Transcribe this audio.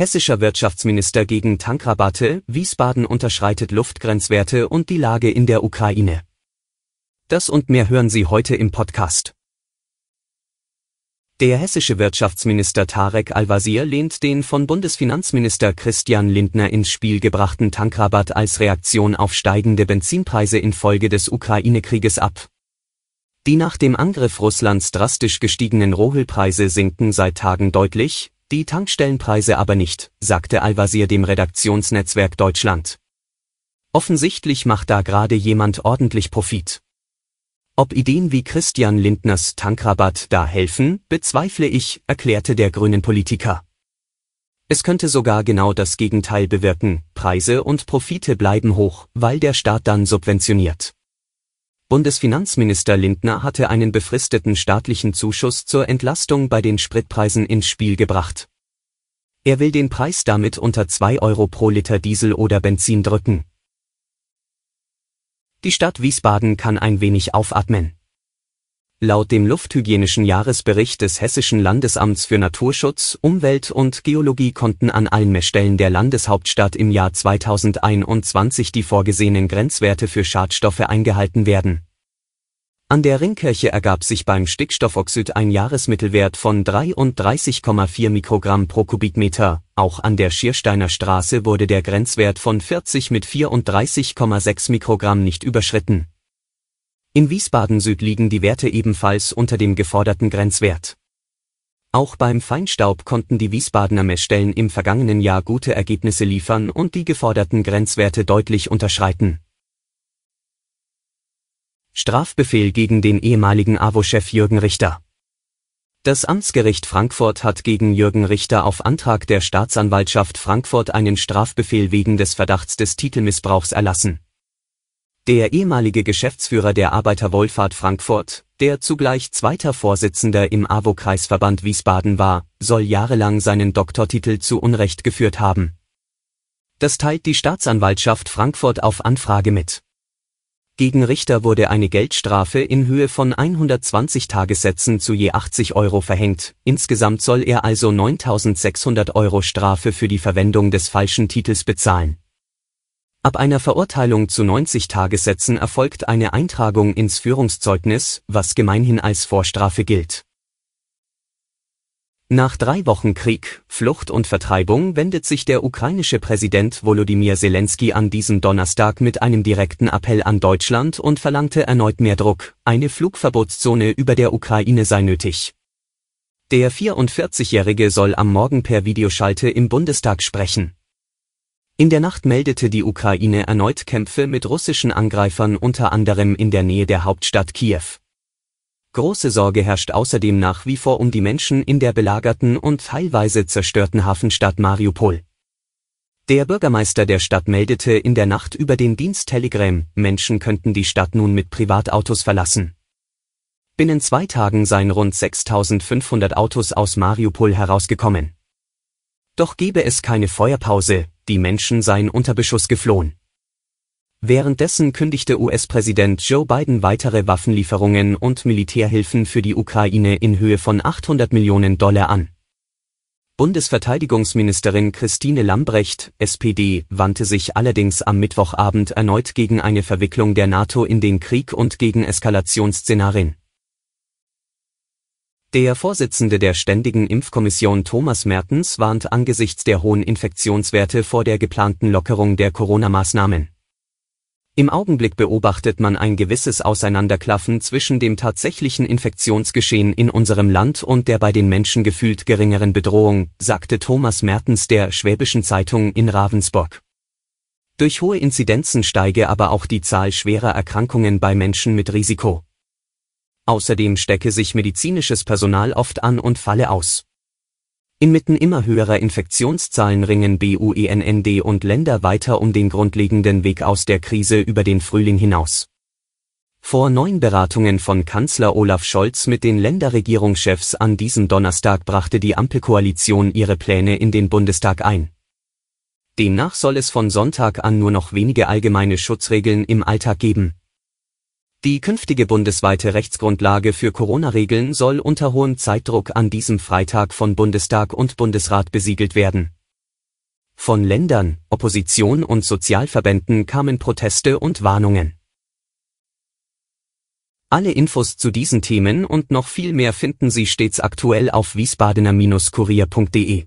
Hessischer Wirtschaftsminister gegen Tankrabatte, Wiesbaden unterschreitet Luftgrenzwerte und die Lage in der Ukraine. Das und mehr hören Sie heute im Podcast. Der hessische Wirtschaftsminister Tarek Al-Wazir lehnt den von Bundesfinanzminister Christian Lindner ins Spiel gebrachten Tankrabatt als Reaktion auf steigende Benzinpreise infolge des Ukraine-Krieges ab. Die nach dem Angriff Russlands drastisch gestiegenen Rohölpreise sinken seit Tagen deutlich, die Tankstellenpreise aber nicht, sagte Al-Wazir dem Redaktionsnetzwerk Deutschland. Offensichtlich macht da gerade jemand ordentlich Profit. Ob Ideen wie Christian Lindners Tankrabatt da helfen, bezweifle ich, erklärte der grünen Politiker. Es könnte sogar genau das Gegenteil bewirken, Preise und Profite bleiben hoch, weil der Staat dann subventioniert. Bundesfinanzminister Lindner hatte einen befristeten staatlichen Zuschuss zur Entlastung bei den Spritpreisen ins Spiel gebracht. Er will den Preis damit unter 2 Euro pro Liter Diesel oder Benzin drücken. Die Stadt Wiesbaden kann ein wenig aufatmen. Laut dem lufthygienischen Jahresbericht des Hessischen Landesamts für Naturschutz, Umwelt und Geologie konnten an allen Messstellen der Landeshauptstadt im Jahr 2021 die vorgesehenen Grenzwerte für Schadstoffe eingehalten werden. An der Ringkirche ergab sich beim Stickstoffoxid ein Jahresmittelwert von 33,4 Mikrogramm pro Kubikmeter, auch an der Schiersteiner Straße wurde der Grenzwert von 40 mit 34,6 Mikrogramm nicht überschritten in Wiesbaden Süd liegen die Werte ebenfalls unter dem geforderten Grenzwert. Auch beim Feinstaub konnten die Wiesbadener Messstellen im vergangenen Jahr gute Ergebnisse liefern und die geforderten Grenzwerte deutlich unterschreiten. Strafbefehl gegen den ehemaligen AWO-Chef Jürgen Richter. Das Amtsgericht Frankfurt hat gegen Jürgen Richter auf Antrag der Staatsanwaltschaft Frankfurt einen Strafbefehl wegen des Verdachts des Titelmissbrauchs erlassen der ehemalige Geschäftsführer der Arbeiterwohlfahrt Frankfurt, der zugleich zweiter Vorsitzender im AWO-Kreisverband Wiesbaden war, soll jahrelang seinen Doktortitel zu Unrecht geführt haben. Das teilt die Staatsanwaltschaft Frankfurt auf Anfrage mit. Gegen Richter wurde eine Geldstrafe in Höhe von 120 Tagessätzen zu je 80 Euro verhängt, insgesamt soll er also 9600 Euro Strafe für die Verwendung des falschen Titels bezahlen Ab einer Verurteilung zu 90 Tagessätzen erfolgt eine Eintragung ins Führungszeugnis, was gemeinhin als Vorstrafe gilt. Nach drei Wochen Krieg, Flucht und Vertreibung wendet sich der ukrainische Präsident Volodymyr Zelensky an diesem Donnerstag mit einem direkten Appell an Deutschland und verlangte erneut mehr Druck, eine Flugverbotszone über der Ukraine sei nötig. Der 44-Jährige soll am Morgen per Videoschalte im Bundestag sprechen. In der Nacht meldete die Ukraine erneut Kämpfe mit russischen Angreifern unter anderem in der Nähe der Hauptstadt Kiew. Große Sorge herrscht außerdem nach wie vor um die Menschen in der belagerten und teilweise zerstörten Hafenstadt Mariupol. Der Bürgermeister der Stadt meldete in der Nacht über den Dienst Telegram, Menschen könnten die Stadt nun mit Privatautos verlassen. Binnen zwei Tagen seien rund 6500 Autos aus Mariupol herausgekommen. Doch gebe es keine Feuerpause, die Menschen seien unter Beschuss geflohen. Währenddessen kündigte US-Präsident Joe Biden weitere Waffenlieferungen und Militärhilfen für die Ukraine in Höhe von 800 Millionen Dollar an. Bundesverteidigungsministerin Christine Lambrecht, SPD, wandte sich allerdings am Mittwochabend erneut gegen eine Verwicklung der NATO in den Krieg und gegen Eskalationsszenarien. Der Vorsitzende der Ständigen Impfkommission Thomas Mertens warnt angesichts der hohen Infektionswerte vor der geplanten Lockerung der Corona-Maßnahmen. Im Augenblick beobachtet man ein gewisses Auseinanderklaffen zwischen dem tatsächlichen Infektionsgeschehen in unserem Land und der bei den Menschen gefühlt geringeren Bedrohung, sagte Thomas Mertens der Schwäbischen Zeitung in Ravensburg. Durch hohe Inzidenzen steige aber auch die Zahl schwerer Erkrankungen bei Menschen mit Risiko. Außerdem stecke sich medizinisches Personal oft an und falle aus. Inmitten immer höherer Infektionszahlen ringen BUENND und Länder weiter um den grundlegenden Weg aus der Krise über den Frühling hinaus. Vor neun Beratungen von Kanzler Olaf Scholz mit den Länderregierungschefs an diesem Donnerstag brachte die Ampelkoalition ihre Pläne in den Bundestag ein. Demnach soll es von Sonntag an nur noch wenige allgemeine Schutzregeln im Alltag geben die künftige bundesweite Rechtsgrundlage für Corona-Regeln soll unter hohem Zeitdruck an diesem Freitag von Bundestag und Bundesrat besiegelt werden. Von Ländern, Opposition und Sozialverbänden kamen Proteste und Warnungen. Alle Infos zu diesen Themen und noch viel mehr finden Sie stets aktuell auf wiesbadener-kurier.de.